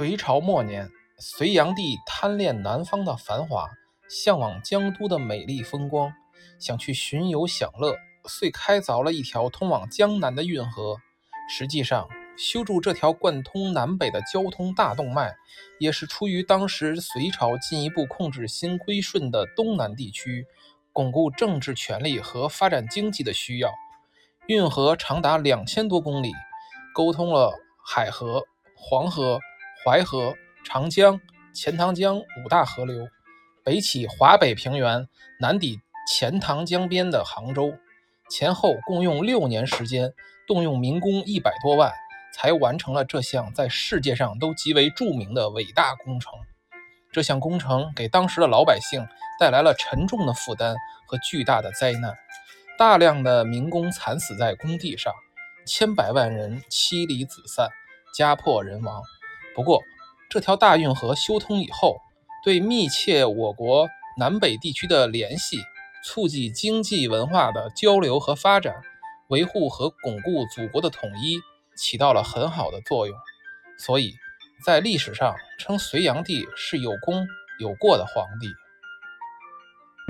隋朝末年，隋炀帝贪恋南方的繁华，向往江都的美丽风光，想去巡游享乐，遂开凿了一条通往江南的运河。实际上，修筑这条贯通南北的交通大动脉，也是出于当时隋朝进一步控制新归顺的东南地区，巩固政治权力和发展经济的需要。运河长达两千多公里，沟通了海河、黄河。淮河、长江、钱塘江五大河流，北起华北平原，南抵钱塘江边的杭州，前后共用六年时间，动用民工一百多万，才完成了这项在世界上都极为著名的伟大工程。这项工程给当时的老百姓带来了沉重的负担和巨大的灾难，大量的民工惨死在工地上，千百万人妻离子散，家破人亡。不过，这条大运河修通以后，对密切我国南北地区的联系、促进经济文化的交流和发展、维护和巩固祖国的统一，起到了很好的作用。所以，在历史上称隋炀帝是有功有过的皇帝。